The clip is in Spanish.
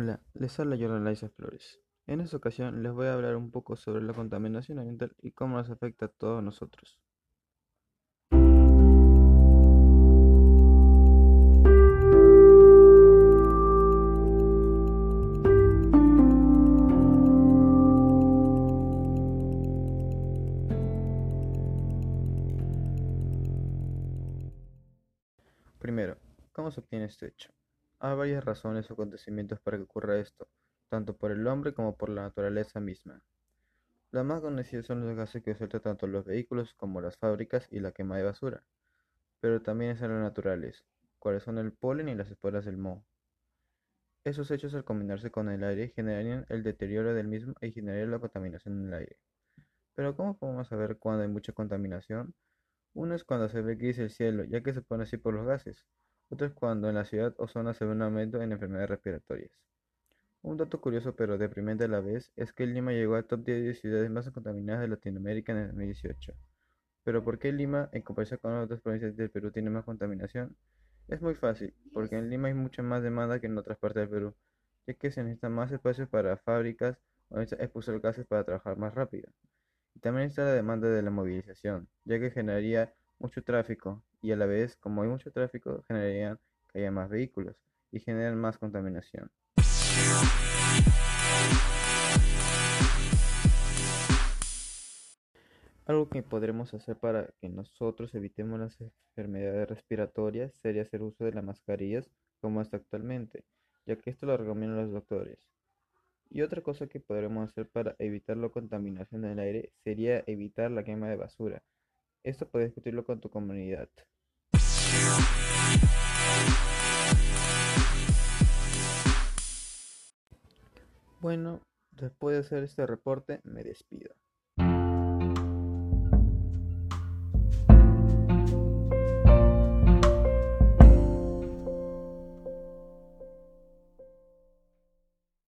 Hola, les habla Jordan Liza Flores. En esta ocasión les voy a hablar un poco sobre la contaminación ambiental y cómo nos afecta a todos nosotros. Primero, ¿cómo se obtiene este hecho? Hay varias razones o acontecimientos para que ocurra esto, tanto por el hombre como por la naturaleza misma. Las más conocidas son los gases que sueltan tanto los vehículos como las fábricas y la quema de basura, pero también están los naturales, cuáles son el polen y las esporas del moho. Esos hechos al combinarse con el aire generarían el deterioro del mismo y generarían la contaminación en el aire. Pero ¿cómo podemos saber cuándo hay mucha contaminación? Uno es cuando se ve gris el cielo, ya que se pone así por los gases. Otro es cuando en la ciudad o zona se ve un aumento en enfermedades respiratorias. Un dato curioso pero deprimente a la vez es que Lima llegó al top 10 de ciudades más contaminadas de Latinoamérica en el 2018. Pero ¿por qué Lima, en comparación con otras provincias del Perú, tiene más contaminación? Es muy fácil, porque en Lima hay mucha más demanda que en otras partes del Perú, ya que se necesita más espacio para fábricas o expulsar gases para trabajar más rápido. Y también está la demanda de la movilización, ya que generaría mucho tráfico y a la vez, como hay mucho tráfico, generarían que haya más vehículos y generan más contaminación. Algo que podremos hacer para que nosotros evitemos las enfermedades respiratorias sería hacer uso de las mascarillas como está actualmente, ya que esto lo recomiendan los doctores. Y otra cosa que podremos hacer para evitar la contaminación del aire sería evitar la quema de basura. Esto puedes discutirlo con tu comunidad. Bueno, después de hacer este reporte me despido.